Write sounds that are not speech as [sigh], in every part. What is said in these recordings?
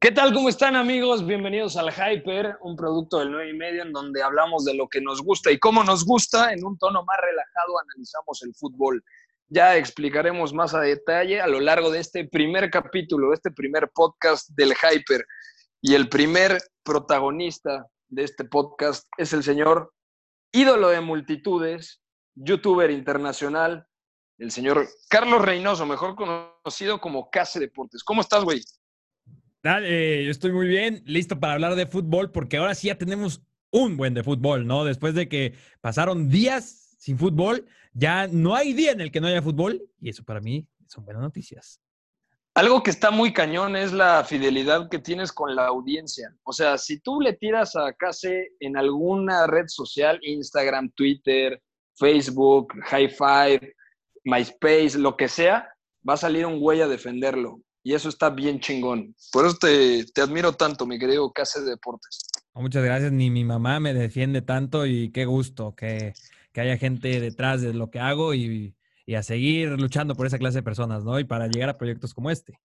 ¿Qué tal? ¿Cómo están amigos? Bienvenidos al Hyper, un producto del 9 y medio en donde hablamos de lo que nos gusta y cómo nos gusta. En un tono más relajado analizamos el fútbol. Ya explicaremos más a detalle a lo largo de este primer capítulo, este primer podcast del Hyper. Y el primer protagonista de este podcast es el señor ídolo de multitudes, youtuber internacional, el señor Carlos Reynoso, mejor conocido como Case Deportes. ¿Cómo estás, güey? Dale, yo estoy muy bien, listo para hablar de fútbol, porque ahora sí ya tenemos un buen de fútbol, ¿no? Después de que pasaron días sin fútbol, ya no hay día en el que no haya fútbol, y eso para mí son buenas noticias. Algo que está muy cañón es la fidelidad que tienes con la audiencia. O sea, si tú le tiras a Case en alguna red social, Instagram, Twitter, Facebook, High Five, MySpace, lo que sea, va a salir un güey a defenderlo. Y eso está bien chingón. Por eso te, te admiro tanto, mi querido Case Deportes. Muchas gracias. Ni mi mamá me defiende tanto y qué gusto que, que haya gente detrás de lo que hago y, y, a seguir luchando por esa clase de personas, ¿no? Y para llegar a proyectos como este.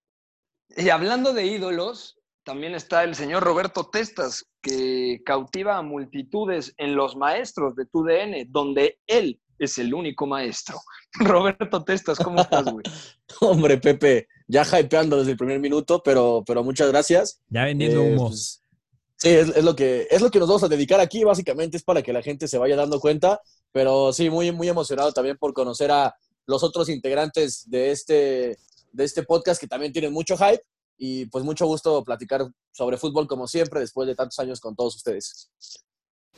Y hablando de ídolos, también está el señor Roberto Testas, que cautiva a multitudes en Los Maestros de TUDN, donde él es el único maestro. [laughs] Roberto Testas, ¿cómo estás, güey? [laughs] Hombre, Pepe, ya hypeando desde el primer minuto, pero, pero muchas gracias. Ya vendiendo Eh, humo. pues, sí, es, es lo que, es lo que nos vamos a dedicar aquí, básicamente es para que la gente se vaya dando cuenta, pero sí, muy, muy emocionado también por conocer a los otros integrantes de este, de este podcast que también tienen mucho hype y pues mucho gusto platicar sobre fútbol como siempre después de tantos años con todos ustedes.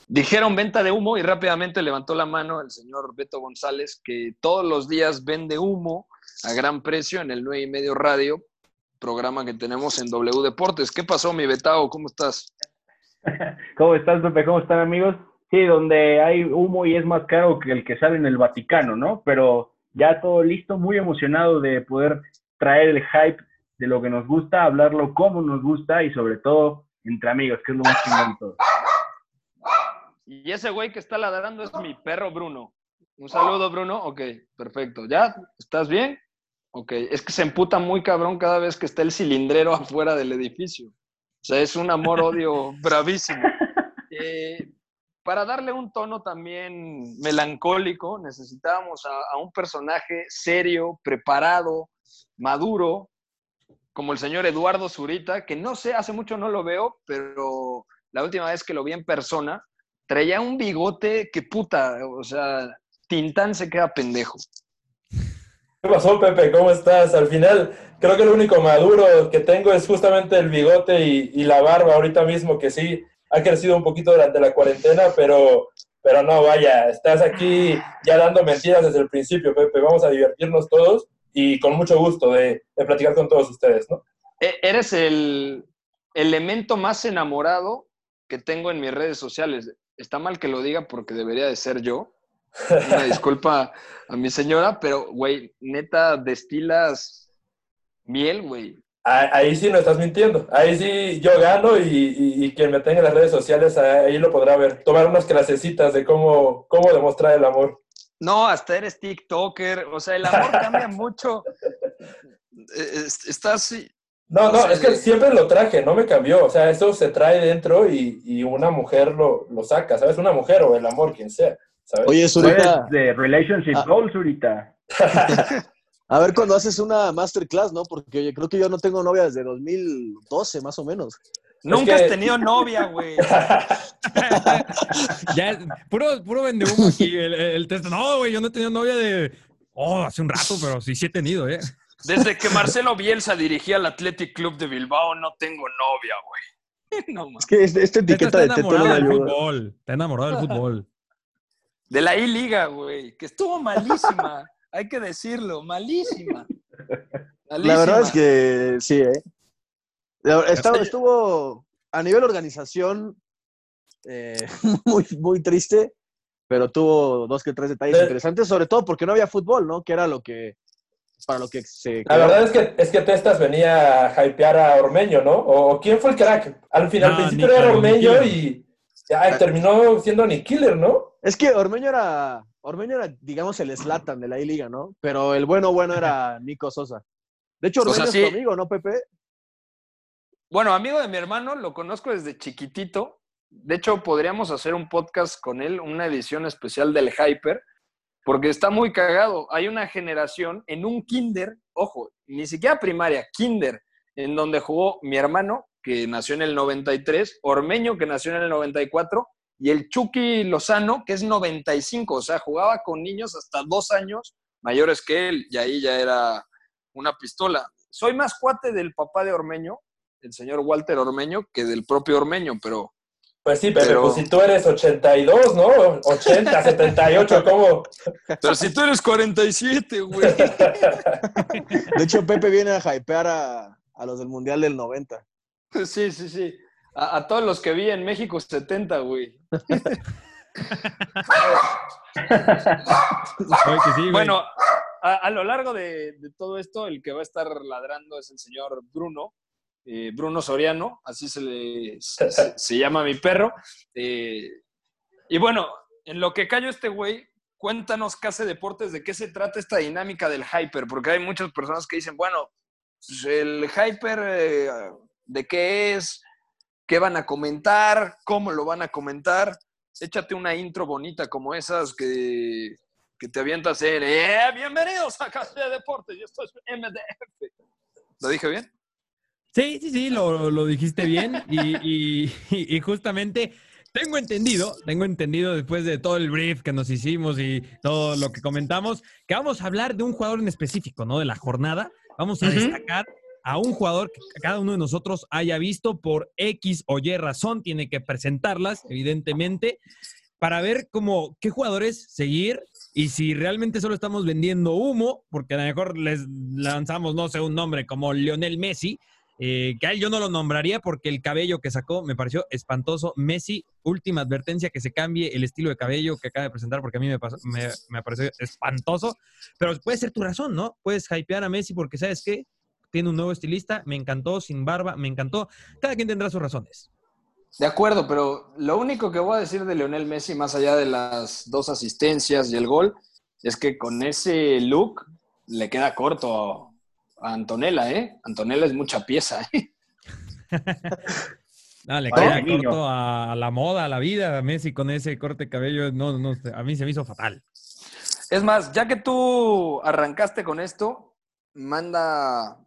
Dijeron venta de humo y rápidamente levantó la mano el señor Beto González, que todos los días vende humo a gran precio en el 9 y medio radio, programa que tenemos en W Deportes. ¿Qué pasó, mi Betao? ¿Cómo estás? [laughs] ¿Cómo estás, Pepe? ¿Cómo están, amigos? Sí, donde hay humo y es más caro que el que sale en el Vaticano, ¿no? Pero ya todo listo, muy emocionado de poder traer el hype de lo que nos gusta, hablarlo como nos gusta y sobre todo entre amigos, que es lo más chingón todo. Y ese güey que está ladrando es mi perro Bruno. Un saludo, Bruno. Ok, perfecto. ¿Ya? ¿Estás bien? Ok, es que se emputa muy cabrón cada vez que está el cilindrero [laughs] afuera del edificio. O sea, es un amor-odio [laughs] bravísimo. [laughs] Eh, para darle un tono también melancólico, necesitábamos a, a un personaje serio, preparado, maduro, como el señor Eduardo Zurita, que no sé, hace mucho no lo veo, pero la última vez que lo vi en persona, traía un bigote que puta, o sea, Tintán se queda pendejo. ¿Qué pasó, Pepe? ¿Cómo estás? Al final, creo que lo único maduro que tengo es justamente el bigote y, y la barba ahorita mismo, que sí ha crecido un poquito durante la cuarentena, pero, pero no, vaya, estás aquí ya dando mentiras desde el principio, Pepe. Vamos a divertirnos todos y con mucho gusto de, de platicar con todos ustedes, ¿no? E- Eres el elemento más enamorado que tengo en mis redes sociales. Está mal que lo diga porque debería de ser yo. [laughs] Una disculpa a mi señora, pero, güey, neta, destilas miel, güey. Ah, Ahí sí no estás mintiendo. Ahí sí yo gano y, y- y quien me tenga en las redes sociales ahí lo podrá ver. Tomar unas clasecitas de cómo, cómo demostrar el amor. No, hasta eres TikToker. O sea, el amor cambia mucho. [laughs] Eh, es- Estás. No, No es que siempre lo traje, no me cambió. O sea, eso se trae dentro y, y una mujer lo, lo saca, ¿sabes? Una mujer o el amor, quien sea, ¿sabes? Oye, Zurita, de Relationship Ah. Goals ahorita. [laughs] a ver cuando haces una masterclass, ¿no? Porque oye, creo que yo no tengo novia desde 2012, más o menos. Nunca que- has tenido novia, güey. [laughs] ya, es puro, puro vende humo aquí. El, el test. No, güey, yo no he tenido novia de. Oh, hace un rato, pero sí, sí he tenido, ¿eh? Desde que Marcelo Bielsa dirigía al Athletic Club de Bilbao, no tengo novia, güey. [laughs] No, Es que este- esta Teta etiqueta está de Teto no me ayuda. fútbol. Está enamorado del fútbol. De la I-Liga, güey, que estuvo malísima. [laughs] Hay que decirlo, malísima. La verdad es que sí, ¿eh? Estaba- estuvo a nivel organización eh, [laughs] muy, muy triste, pero tuvo dos que tres detalles interesantes, sobre todo porque no había fútbol, ¿no? Que era lo que, para lo que se... La verdad es que, es que Testas venía a hypear a Ormeño, ¿no? ¿O quién fue el crack? Al final, No, al principio era Ormeño y ay, terminó siendo Nick Killer, ¿no? Es que Ormeño era, Ormeño era, digamos, el Slatan de la I-Liga, ¿no? Pero el bueno, bueno era Nico Sosa. De hecho, O sea, Ormeño sí. es tu amigo, ¿no, Pepe? Bueno, amigo de mi hermano, lo conozco desde chiquitito. De hecho, podríamos hacer un podcast con él, una edición especial del Hyper, porque está muy cagado. Hay una generación en un kinder, ojo, ni siquiera primaria, kinder, en donde jugó mi hermano, que nació en el 93, Ormeño, que nació en el 94, y el Chucky Lozano, que es 95, o sea, jugaba con niños hasta dos años mayores que él, y ahí ya era una pistola. Soy más cuate del papá de Ormeño, el señor Walter Ormeño, que del propio Ormeño, pero Pues sí, Pepe, Pero- pues si tú eres 82, ¿no? 80, 78, ¿cómo? Pero si tú eres 47, güey. De hecho, Pepe viene a hypear a, a los del Mundial del 90. Sí, sí, sí. A, a todos los que vi en México 70, güey. Oye, que sí, güey. Bueno, a, a lo largo de, de todo esto, el que va a estar ladrando es el señor Bruno, eh, Bruno Soriano, así se, le, [laughs] se, llama mi perro. Eh, y bueno, en lo que cayó este güey, cuéntanos, Case Deportes, de qué se trata esta dinámica del hyper, porque hay muchas personas que dicen, bueno, pues, el hyper, eh, ¿de qué es? ¿Qué van a comentar? ¿Cómo lo van a comentar? Échate una intro bonita como esas que, que te avientas en, ¡eh! Bienvenidos a Case Deportes, yo estoy MDF. ¿Lo dije bien? Sí, sí, sí, lo, lo dijiste bien. Y, y- [laughs] y justamente tengo entendido, tengo entendido después de todo el brief que nos hicimos y todo lo que comentamos, que vamos a hablar de un jugador en específico, ¿no? De la jornada. Vamos a destacar a un jugador que cada uno de nosotros haya visto por X o Y razón, tiene que presentarlas, evidentemente, para ver cómo qué jugadores seguir y si realmente solo estamos vendiendo humo, porque a lo mejor les lanzamos, no sé, un nombre como Lionel Messi, eh, que a él yo no lo nombraría porque el cabello que sacó me pareció espantoso. Messi, última advertencia que se cambie el estilo de cabello que acaba de presentar porque a mí me, pasó- me, pareció espantoso. Pero puede ser tu razón, ¿no? Puedes hypear a Messi porque, ¿sabes qué? Tiene un nuevo estilista, me encantó, sin barba, me encantó. Cada quien tendrá sus razones. De acuerdo, pero lo único que voy a decir de Lionel Messi, más allá de las dos asistencias y el gol, es que con ese look le queda corto a Antonella, ¿eh? Antonella es mucha pieza, ¿eh? [laughs] No, le queda niño. corto a, a la moda, a la vida. Messi con ese corte de cabello, no, no, a mí se me hizo fatal. Es más, ya que tú arrancaste con esto, manda,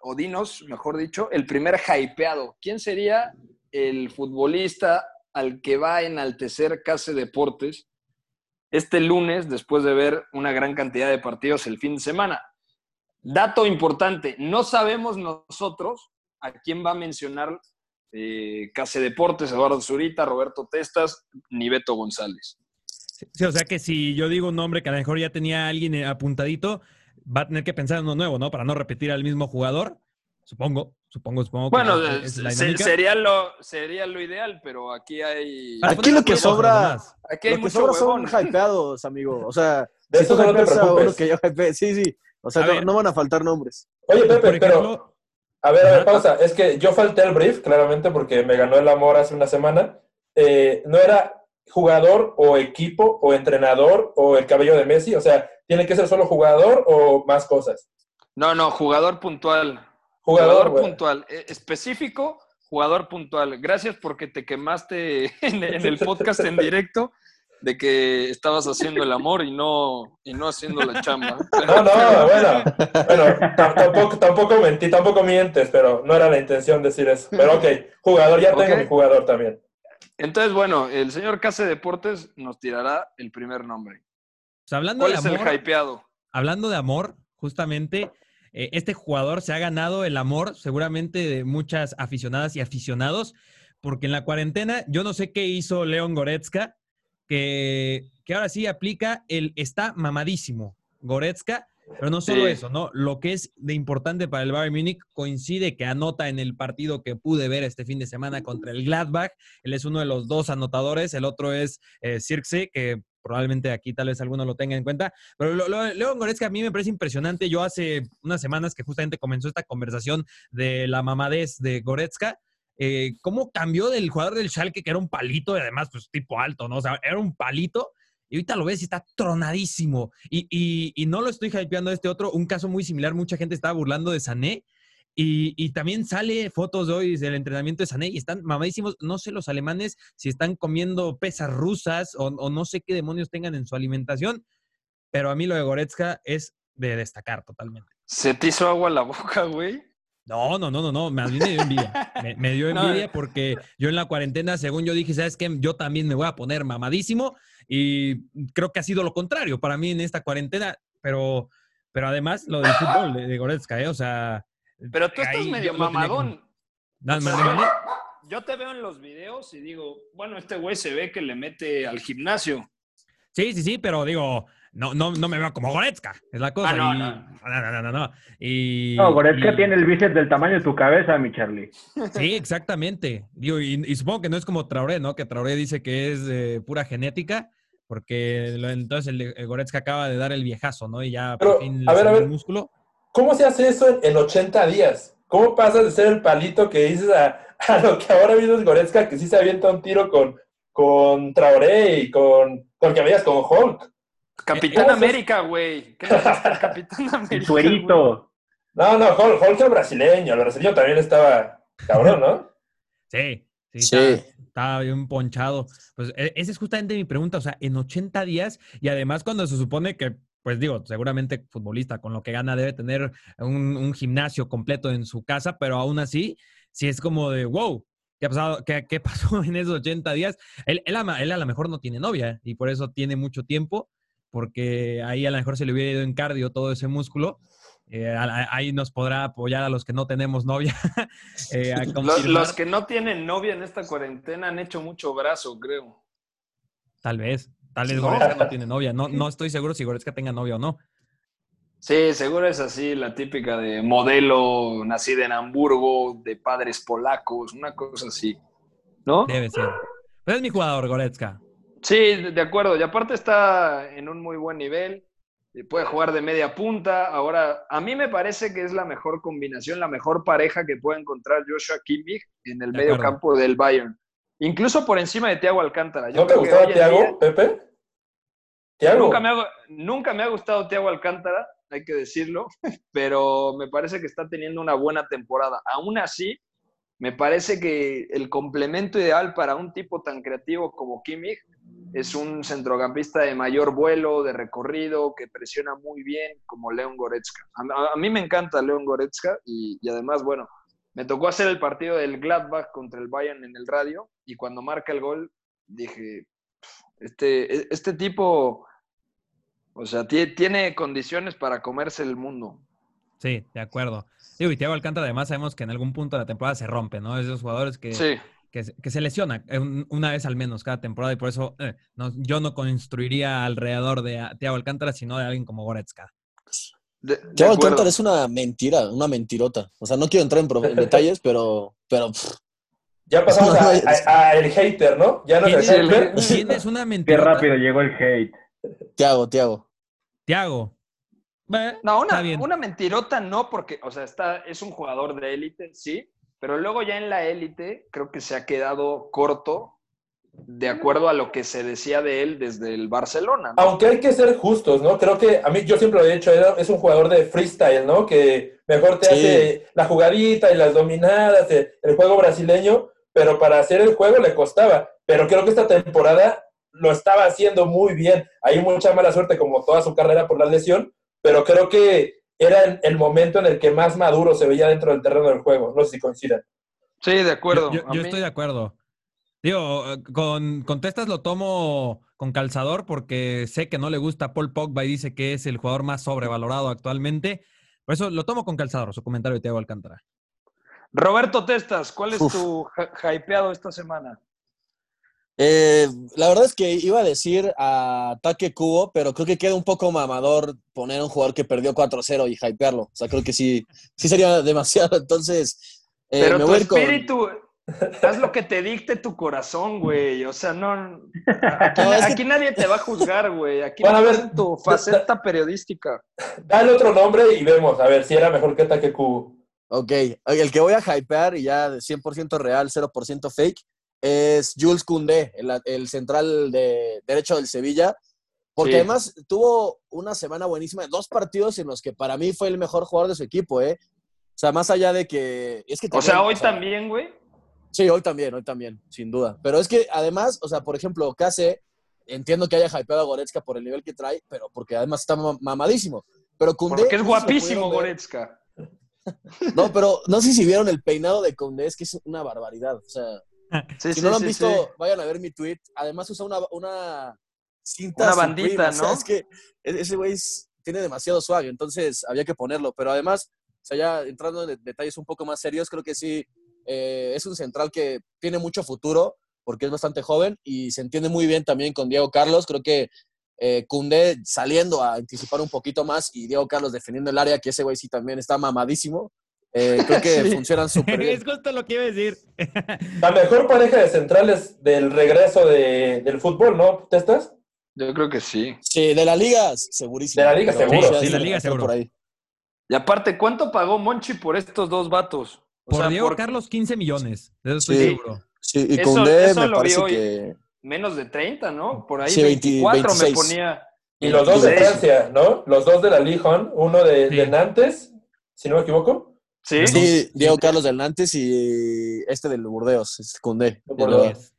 o dinos, mejor dicho, el primer hypeado. ¿Quién sería el futbolista al que va a enaltecer Case Deportes este lunes después de ver una gran cantidad de partidos el fin de semana? Dato importante, no sabemos nosotros a quién va a mencionar eh, Case Deportes, Eduardo Zurita, Roberto Testas, ni Beto González. Sí, o sea que si yo digo un nombre que a lo mejor ya tenía alguien eh, apuntadito, va a tener que pensar en uno nuevo, ¿no? Para no repetir al mismo jugador. Supongo, supongo, supongo. que Bueno, esa es la sería lo, sería lo ideal, pero aquí hay, Aquí lo que sobra- aquí hay Lo que mucho sobra son hypeados, amigo. O sea, De si eso no te preocupes. que yo sí, sí. O sea, no, van a faltar nombres. Oye, Pepe, pero A ver, a ver, pausa. Es que yo falté al brief, claramente, porque me ganó el amor hace una semana. Eh, no era jugador o equipo o entrenador o el cabello de Messi. O sea, ¿tiene que ser solo jugador o más cosas? No, no, jugador puntual. Jugador, puntual. Eh, Específico, jugador puntual. Gracias porque te quemaste [laughs] en, en el podcast en directo de que estabas haciendo el amor y no, y no haciendo la chamba. [laughs] No, no, bueno. Bueno, ta- tampoco, tampoco mentí, tampoco mientes, pero no era la intención decir eso. Pero ok, jugador, ya tengo mi jugador también. Entonces, bueno, el señor Case Deportes nos tirará el primer nombre. pues, hablando ¿Cuál de es amor, el hypeado? hablando de amor, justamente, eh, este jugador se ha ganado el amor seguramente de muchas aficionadas y aficionados, porque en la cuarentena yo no sé qué hizo León Goretzka, que, que ahora sí aplica el está mamadísimo Goretzka, pero no solo Sí. eso, ¿no? Lo que es de importante para el Bayern Múnich coincide que anota en el partido que pude ver este fin de semana contra el Gladbach. Él es uno de los dos anotadores, el otro es eh, que probablemente aquí tal vez alguno lo tenga en cuenta. Pero lo, lo- León Goretzka a mí me parece impresionante. Yo hace unas semanas que justamente comenzó esta conversación de la mamadez de Goretzka, eh, cómo cambió del jugador del Schalke, que era un palito y además pues tipo alto, ¿no? O sea, era un palito. Y ahorita lo ves y está tronadísimo. Y, y, no lo estoy hypeando a este otro, un caso muy similar, mucha gente estaba burlando de Sané. Y, también sale fotos hoy del entrenamiento de Sané y están mamadísimos. No sé los alemanes si están comiendo pesas rusas o, o, no sé qué demonios tengan en su alimentación, pero a mí lo de Goretzka es de destacar totalmente. ¿Se te hizo agua la boca, güey? No, no, no, no, no, me, me dio envidia. Me, me dio [laughs] envidia no, porque yo en la cuarentena, según yo dije, ¿sabes qué? Yo también me voy a poner mamadísimo y creo que ha sido lo contrario para mí en esta cuarentena, pero, pero además lo del fútbol de, de Goretzka, ¿eh? O sea... Pero tú estás medio mamadón. No, yo te veo en los videos y digo, bueno, este güey se ve que le mete al gimnasio. Sí, sí, sí, pero digo, no, no, no me veo como Goretzka, es la cosa. Ah, no, y, no. no, no, no, no. Y, No, Goretzka y- tiene el bíceps del tamaño de tu cabeza, mi Charlie. Sí, exactamente. Digo, y, y supongo que no es como Traoré, ¿no? Que Traoré dice que es eh, pura genética, porque lo- entonces el, el Goretzka acaba de dar el viejazo, ¿no? Y ya Pero, por fin a le ver, a ver. el músculo. ¿Cómo se hace eso en, en 80 días? ¿Cómo pasas de ser el palito que dices a, a lo que ahora mismo es Goretzka, que sí se avienta un tiro con, con Traoré y con, con que veías con Hulk? Capitán ¿Cómo se- América, güey. ¿Qué Capitán [laughs] América? El suerito. No, no, Hulk, Hulk es brasileño. El brasileño también estaba cabrón, ¿no? Sí, sí, Sí. Está, está bien ponchado. Pues e- esa es justamente mi pregunta, o sea, en 80 días y además cuando se supone que, pues digo, seguramente futbolista con lo que gana debe tener un, un gimnasio completo en su casa, pero aún así, sí es como de, wow, ¿qué ha pasado? ¿Qué, qué pasó [laughs] en esos 80 días? Él, él, a, él a lo mejor no tiene novia y por eso tiene mucho tiempo, porque ahí a lo mejor se le hubiera ido en cardio todo ese músculo. Eh, ahí nos podrá apoyar a los que no tenemos novia. [laughs] eh, Los, que no tienen novia en esta cuarentena han hecho mucho brazo, creo. Tal vez. Tal vez. Goretzka no tiene novia. No, no estoy seguro si Goretzka tenga novia o no. Sí, seguro es así, la típica de modelo nacida en Hamburgo, de padres polacos, una cosa así. ¿No? Debe ser. Pero es mi jugador, Goretzka. Sí, de acuerdo. Y aparte está en un muy buen nivel. y Puede jugar de media punta. Ahora, a mí me parece que es la mejor combinación, la mejor pareja que puede encontrar Joshua Kimmich en el De medio acuerdo. campo del Bayern. Incluso por encima de Thiago Alcántara. Yo ¿No te gustaba día- Thiago, Pepe? ¿Thiago? Nunca me, ha, nunca me ha gustado Thiago Alcántara, hay que decirlo, [laughs] pero me parece que está teniendo una buena temporada. Aún así, me parece que el complemento ideal para un tipo tan creativo como Kimmich es un centrocampista de mayor vuelo, de recorrido, que presiona muy bien, como León Goretzka. A, mí me encanta León Goretzka y, y además, bueno, me tocó hacer el partido del Gladbach contra el Bayern en el radio y cuando marca el gol dije, este, este tipo, o sea, tie- tiene condiciones para comerse el mundo. Sí, de acuerdo. Y Thiago Alcántara además sabemos que en algún punto de la temporada se rompe, ¿no? Es de esos jugadores que, Sí, que, se- que se lesiona eh, un- una vez al menos cada temporada y por eso eh, no- yo no construiría alrededor de Thiago Alcántara, sino de alguien como Goretzka. de, de Thiago acuerdo. Alcántara es una mentira, una mentirota. O sea, no quiero entrar en, detalles, [laughs] pero, pero pff, Ya [laughs] pasamos a, no, es- a- a el hater, ¿no? Ya no es ¿Tienes, el hater. tienes una Qué mentira? rápido llegó el hate. Thiago. Thiago. Eh, No, una, una mentirota no, porque, o sea, está, es un jugador de élite, sí, pero luego ya en la élite creo que se ha quedado corto de acuerdo a lo que se decía de él desde el Barcelona. ¿no? Aunque hay que ser justos, ¿no? Creo que a mí, yo siempre lo he dicho, es un jugador de freestyle, ¿no? Que mejor te Sí. hace la jugadita y las dominadas, el, el juego brasileño, pero para hacer el juego le costaba. Pero creo que esta temporada lo estaba haciendo muy bien. Hay mucha mala suerte, como toda su carrera por la lesión, pero creo que era el, el momento en el que más maduro se veía dentro del terreno del juego. No sé si coinciden. Sí, de acuerdo. Yo, yo- A yo mí- estoy de acuerdo. Digo, con, con Testas lo tomo con calzador porque sé que no le gusta a Paul Pogba y dice que es el jugador más sobrevalorado actualmente. Por eso lo tomo con calzador, su comentario de Thiago Alcántara. Roberto Testas, ¿cuál es Uf. tu hypeado esta semana? Eh, la verdad es que iba a decir a ataque cubo, pero creo que queda un poco mamador poner a un jugador que perdió 4-0 y hypearlo. O sea, creo que sí, sí sería [laughs] demasiado. Entonces, eh, Pero me tu voy a ir con- espíritu, haz lo que te dicte tu corazón, güey. O sea, no. Aquí, No, que- nadie te va a juzgar, güey. Aquí Bueno, a no ver, estás en tu faceta periodística. Dale otro nombre y vemos, a ver si era mejor que Taque Cubo. Ok, el que voy a hypear y ya de 100% real, 0% fake, es Jules Koundé, el, el central de derecho del Sevilla. Porque Sí. además tuvo una semana buenísima, dos partidos en los que para mí fue el mejor jugador de su equipo, ¿eh? O sea, más allá de que... Es que O sea, hoy también, güey. Sí, hoy también, hoy también, sin duda. Pero es que además, o sea, por ejemplo, Case, entiendo que haya hypeado a Goretzka por el nivel que trae, pero porque además está ma- mamadísimo. Pero Koundé... Porque es guapísimo. Goretzka. [laughs] No, pero no sé si vieron el peinado de Koundé, es que es una barbaridad. O sea, Sí, si no lo han visto, vayan a ver mi tweet. Además usa una, una cinta Una Supreme, bandita, o sea, ¿no? es que e- ese güey es- tiene demasiado swag, entonces había que ponerlo. Pero además, o sea, ya entrando en de- detalles un poco más serios, creo que sí, eh, es un central que tiene mucho futuro, porque es bastante joven y se entiende muy bien también con Diego Carlos. Creo que eh, saliendo a anticipar un poquito más y Diego Carlos defendiendo el área, que ese güey sí también está mamadísimo. Eh, creo que [laughs] Sí. funcionan súper bien. es justo lo que iba a decir. La mejor pareja de centrales del regreso de- del fútbol, ¿no? ¿Testas? Yo creo que sí. Sí, de la liga, segurísimo. De la liga, seguro. sí, de la liga, está seguro. Por ahí. Y aparte, ¿cuánto pagó Monchi por estos dos vatos? O Por sea, Diego por Carlos, 15 millones. De eso estoy Sí. seguro. Sí, y Eso- Koundé eso me lo vi parece hoy. que... menos de 30, ¿no? Por ahí Sí, 20 24 me 26. ponía. Y los dos de 26. Francia, ¿no? Los dos de la 1, uno de, Sí. de Nantes, si no me equivoco. Sí. Sí, Diego Carlos del Nantes y este del Burdeos, es Burdeos.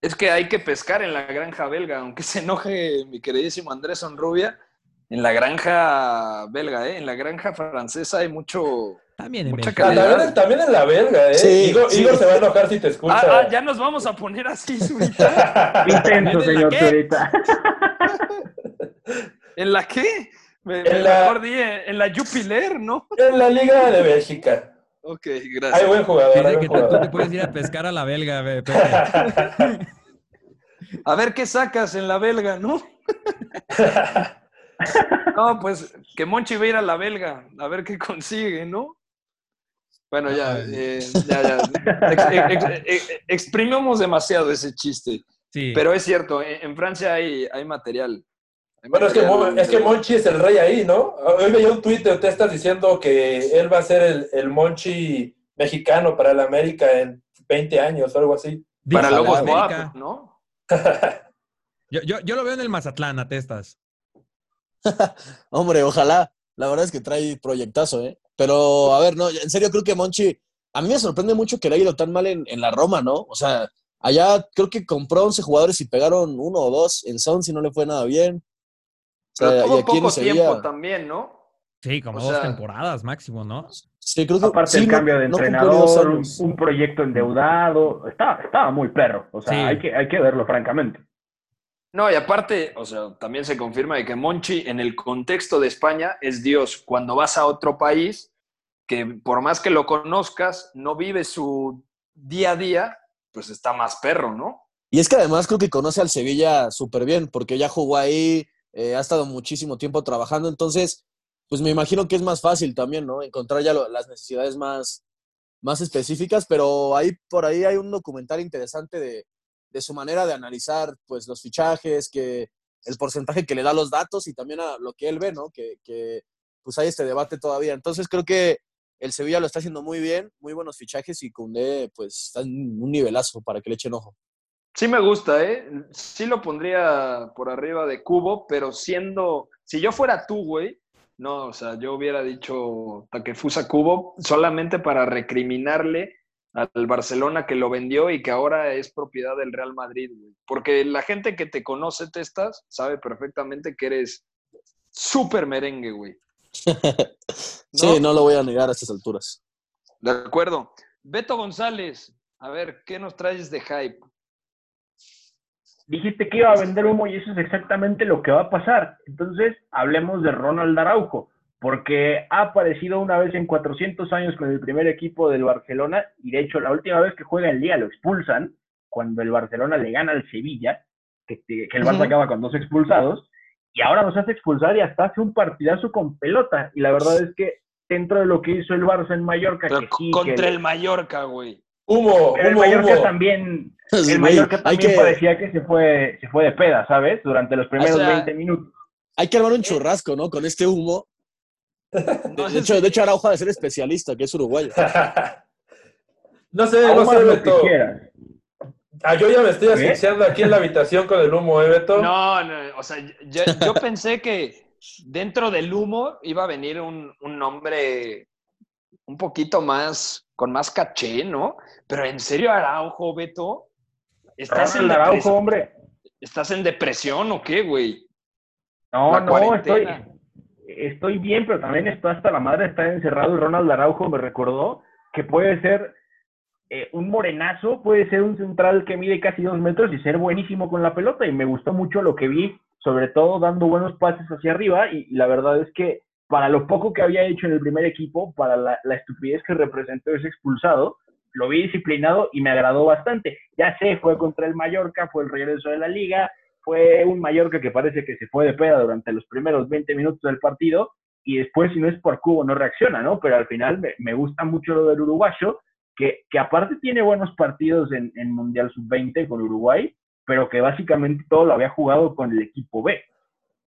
Es que hay que pescar en la granja belga, aunque se enoje mi queridísimo Andrés Sonrubia. En la granja belga, ¿eh? En la granja francesa hay mucho. También en Mucha. Ah, calidad. también, en la belga, ¿eh? Sí, Igor, sí. Igor se va a enojar si te escucha. Ah, ah, ya nos vamos a poner así, Zurita. [laughs] Intenso, ¿En la señor? Zurita. ¿En la qué? Me, En me la- di en, la Jupiler, ¿no? En la Liga de Bélgica. Ok, Hay gracias. buen jugador. Hay que buen tú, tú te puedes ir a pescar a la belga, Pepe. [laughs] A ver qué sacas en la belga, ¿no? [laughs] No, pues que Monchi va a ir a la belga, a ver qué consigue, ¿no? Bueno, ya, Ay. eh, ya, ya. Ex- ex- ex- ex- exprimimos demasiado ese chiste. Sí. Pero es cierto, en, en Francia hay, hay material. Bueno, es que, es que Monchi es el rey ahí, ¿no? Hoy veía un tuit de Testas diciendo que él va a ser el, el Monchi mexicano para el América en 20 años o algo así. Para Lobos América. ¿no? [laughs] Yo, yo, yo lo veo en el Mazatlán, a testas. [laughs] Hombre, ojalá. La verdad es que trae proyectazo, ¿eh? Pero, a ver, no, en serio creo que Monchi... A mí me sorprende mucho que le haya ido tan mal en, en la Roma, ¿no? O sea, allá creo que compró 11 jugadores y pegaron uno o dos. En Sound si no le fue nada bien. O sea, Pero y tuvo aquí en poco tiempo también, ¿no? Sí, como O dos sea- temporadas máximo, ¿no? Sí, creo que Aparte sí, el cambio de no entrenador, un, proyecto endeudado, estaba, estaba muy perro. O sea, Sí. hay, que, hay que verlo francamente. No, y aparte, o sea, también se confirma de que Monchi en el contexto de España es Dios. Cuando vas a otro país, que por más que lo conozcas, no vives su día a día, pues está más perro, ¿no? Y es que además creo que conoce al Sevilla súper bien, porque ya jugó ahí, eh, ha estado muchísimo tiempo trabajando, entonces, pues me imagino que es más fácil también, ¿no? Encontrar ya las necesidades más, más específicas, pero ahí por ahí hay un documental interesante de, de su manera de analizar, pues, los fichajes, que el porcentaje que le da los datos y también a lo que él ve, ¿no? Que, que pues hay este debate todavía. Entonces creo que el Sevilla lo está haciendo muy bien, muy buenos fichajes y Cundé, pues, está en un nivelazo para que le echen ojo. Sí me gusta, ¿eh? Sí lo pondría por arriba de Cubo, pero siendo, si yo fuera tú, güey, no, o sea, yo hubiera dicho Takefusa Cubo solamente para recriminarle al Barcelona que lo vendió y que ahora es propiedad del Real Madrid, güey. Porque la gente que te conoce, Testas, sabe perfectamente que eres súper merengue, güey. [laughs] Sí, no lo voy a negar a estas alturas. De acuerdo. Beto González, a ver, ¿qué nos traes de hype? Dijiste que iba a vender humo y eso es exactamente lo que va a pasar. Entonces, hablemos de Ronald Araujo, porque ha aparecido una vez en 400 años con el primer equipo del Barcelona y de hecho la última vez que juega el día lo expulsan cuando el Barcelona le gana al Sevilla, que, que el Barça acaba con dos expulsados y ahora nos hace expulsar y hasta hace un partidazo con pelota y la verdad es que dentro de lo que hizo el Barça en Mallorca, que sí, contra que- el Mallorca, güey. Humo, pero el Mallorca humo. también Sí, el güey, Mallorca hay, también que, parecía que se fue, se fue de peda, ¿sabes? Durante los primeros O sea, 20 minutos. hay que armar un churrasco, ¿no? Con este humo. De hecho, de hecho Araujo de ser especialista, que es uruguayo. [laughs] no sé, no sé, lo que Beto. quieras. Ah, yo ya me estoy asfixiando aquí en la habitación con el humo, ¿eh, Beto? No, no, o sea, yo, yo pensé que dentro del humo iba a venir un, un nombre un poquito más, con más caché, ¿no? Pero en serio, Araujo, Beto, ¿estás en, Araujo, hombre. ¿Estás en depresión o qué, güey? No, La no, estoy, cuarentena. estoy bien, pero también estoy hasta la madre estar encerrado. Y Ronald Araujo me recordó que puede ser eh, un morenazo, puede ser un central que mide casi dos metros y ser buenísimo con la pelota. Y me gustó mucho lo que vi, sobre todo dando buenos pases hacia arriba. Y, la verdad es que para lo poco que había hecho en el primer equipo, para la, estupidez que representó ese expulsado, lo vi disciplinado y me agradó bastante. Ya sé, fue contra el Mallorca, fue el regreso de la liga, fue un Mallorca que parece que se fue de peda durante los primeros 20 minutos del partido y después, si no es por cubo, no reacciona, ¿no? Pero al final me, gusta mucho lo del uruguayo, que, que aparte tiene buenos partidos en, en Mundial Sub-20 con Uruguay, pero que básicamente todo lo había jugado con el equipo B.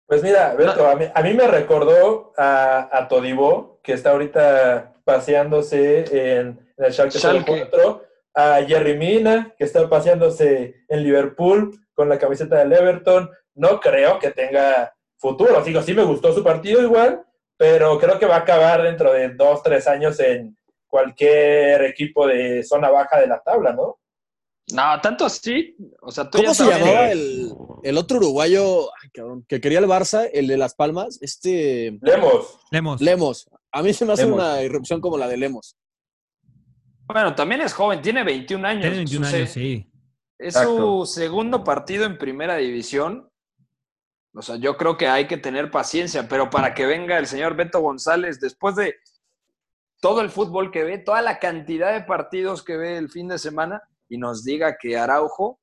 Pues mira, Beto, a mí, a mí me recordó a, a Todibo, que está ahorita paseándose en, en el Schalke, Schalke. 04, a Jerry Mina, que está paseándose en Liverpool con la camiseta del Everton. No creo que tenga futuro. Digo, sí me gustó su partido igual, pero creo que va a acabar dentro de dos, tres años en cualquier equipo de zona baja de la tabla, ¿no? No, tanto así. O sea, tú ¿Cómo ya se llamaba el, el otro uruguayo ay, cabrón, que quería el Barça, el de Las Palmas? Este. Lemos. Lemos. Lemos. A mí se me hace Lemos. una irrupción como la de Lemos. Bueno, también es joven, tiene 21 años. Tiene 21 Su se- años, sí. Es Exacto. su segundo partido en primera división. O sea, yo creo que hay que tener paciencia, pero para que venga el señor Beto González, después de todo el fútbol que ve, toda la cantidad de partidos que ve el fin de semana, y nos diga que Araujo,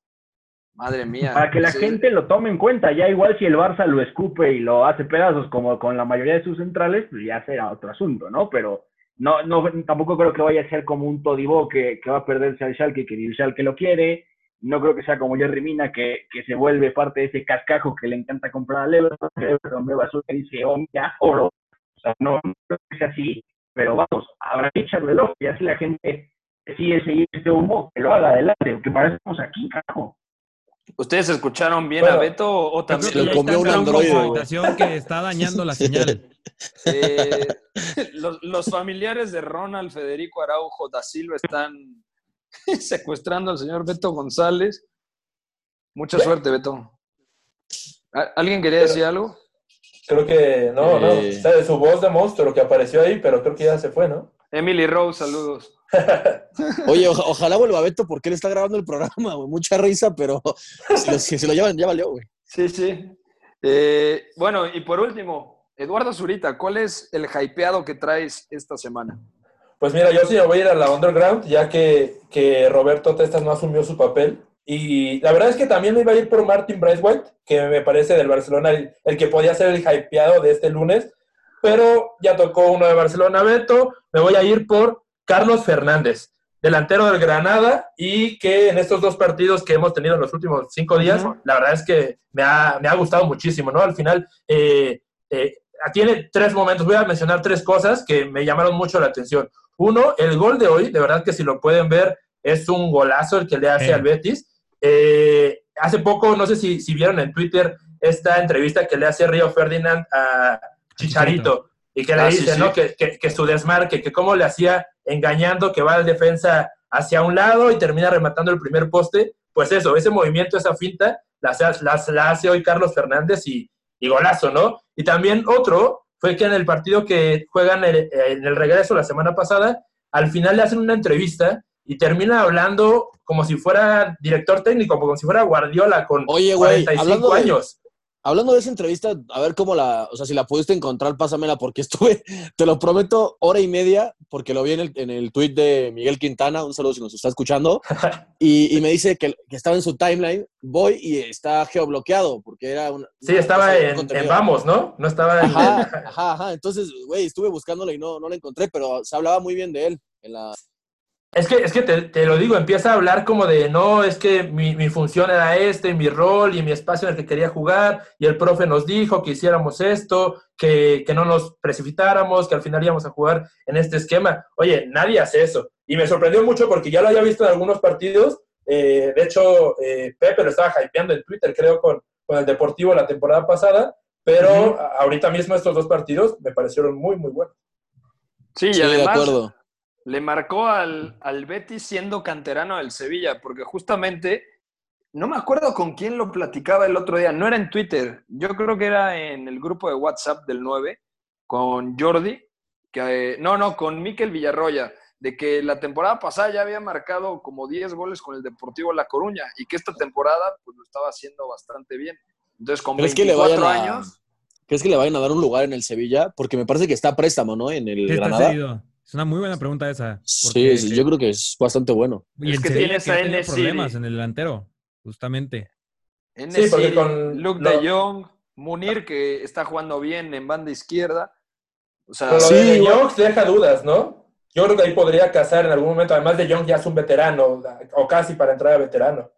madre mía. Para que la sí, gente lo tome en cuenta, ya igual si el Barça lo escupe y lo hace pedazos como con la mayoría de sus centrales, pues ya será otro asunto, ¿no? Pero no, no tampoco creo que vaya a ser como un Todibo que, que va a perderse al Schalke, que el Schalke lo quiere. No creo que sea como Jerry Mina, que, que se vuelve parte de ese cascajo que le encanta comprar al Everton, que Everton y dice, oh, ya, oro. O sea, no, no creo que sea así, pero vamos, habrá que echarle el ojo, y así la gente decide seguir este humo, que lo haga adelante, que para eso estamos aquí, carajo. ¿Ustedes escucharon bien Bueno, a Beto o también? que lo comió un androide, que está dañando la [laughs] señal. Eh, los, los familiares de Ronald Federico Araujo da Silva están [laughs] secuestrando al señor Beto González. Mucha suerte, Beto. ¿Al- ¿Alguien quería decir algo? Creo que no, no. Eh. O sea, de su voz de monstruo que apareció ahí, pero creo que ya se fue, ¿no? Emily Rose, saludos. Oye, oja- ojalá vuelva Beto porque él está grabando el programa, güey. Mucha risa, pero si lo, si se lo llevan, ya valió, güey. Sí, sí. Eh, bueno, y por último, Eduardo Zurita, ¿cuál es el hypeado que traes esta semana? Pues mira, yo sí me voy a ir a la underground, ya que, que Roberto Testas no asumió su papel. Y la verdad es que también me iba a ir por Martin Braithwaite, que me parece del Barcelona el, el que podía ser el hypeado de este lunes. Pero ya tocó uno de Barcelona, Beto. Me voy a ir por Carlos Fernández, delantero del Granada, y que en estos dos partidos que hemos tenido en los últimos cinco días, la verdad es que me ha, me ha gustado muchísimo, ¿no? Al final, eh, eh, tiene tres momentos. Voy a mencionar tres cosas que me llamaron mucho la atención. Uno, el gol de hoy, de verdad que si lo pueden ver, es un golazo el que le hace Sí. al Betis. Eh, hace poco, no sé si, si vieron en Twitter esta entrevista que le hace Río Ferdinand a Chicharito y que le Ah, sí, dice, sí. ¿no? Que, que- que su desmarque, que cómo le hacía engañando, que va el defensa hacia un lado y termina rematando el primer poste. Pues eso, ese movimiento, esa finta, la, hace- la- la hace hoy Carlos Fernández y, y golazo, ¿no? Y también otro fue que en el partido que juegan el- en el regreso la semana pasada, al final le hacen una entrevista y termina hablando como si fuera director técnico, como si fuera Guardiola con Oye, güey, 45 hablando de- años. Hablando de esa entrevista, a ver cómo la, o sea, si la pudiste encontrar, pásamela, porque [laughs] estuve, te lo prometo, hora y media, porque lo vi en el, en el tweet de Miguel Quintana, un saludo si nos está escuchando, [laughs] y, y me dice que, que estaba en su timeline, voy y está geobloqueado, porque era una... Sí, estaba un en Vamos, ¿no? No estaba en... Ajá, [laughs] ajá, ajá. Entonces, güey, estuve buscándola y no, no la encontré, pero se hablaba muy bien de él en la... Es que, es que te, te lo digo, empieza a hablar como de, no, es que mi, mi función era este, mi rol y mi espacio en el que quería jugar, y el profe nos dijo que hiciéramos esto, que, que no nos precipitáramos, que al final íbamos a jugar en este esquema. Oye, nadie hace eso. Y me sorprendió mucho porque ya lo había visto en algunos partidos, Eh, de hecho, eh, Pepe lo estaba hypeando en Twitter, creo, con, con el Deportivo la temporada pasada, pero ahorita mismo estos dos partidos me parecieron muy, muy buenos. Sí, y Sí, de además acuerdo. Le marcó al, al Betis siendo canterano del Sevilla, porque justamente, no me acuerdo con quién lo platicaba el otro día, no era en Twitter, yo creo que era en el grupo de WhatsApp del 9, con Jordi, que, eh, no, no, con Miquel Villarroya, de que la temporada pasada ya había marcado como 10 goles con el Deportivo La Coruña y que esta temporada pues lo estaba haciendo bastante bien. Entonces, con ¿Crees que le 24 vayan a- años... ¿Crees que le vayan a dar un lugar en el Sevilla? Porque me parece que está a préstamo, ¿no? En el ¿Qué está Granada. Es una muy buena pregunta esa. Sí, porque- sí, yo creo que es bastante bueno. Y Es en que Sevilla tienes que ha a problemas en el delantero, justamente. Sí, porque con Luke lo- de Jong, Munir, que está jugando bien en banda izquierda. O sea, Pero lo Sí, de Jong deja dudas, ¿no? Yo creo que ahí podría casar en algún momento. Además de Young ya es un veterano, o casi para entrar a veterano.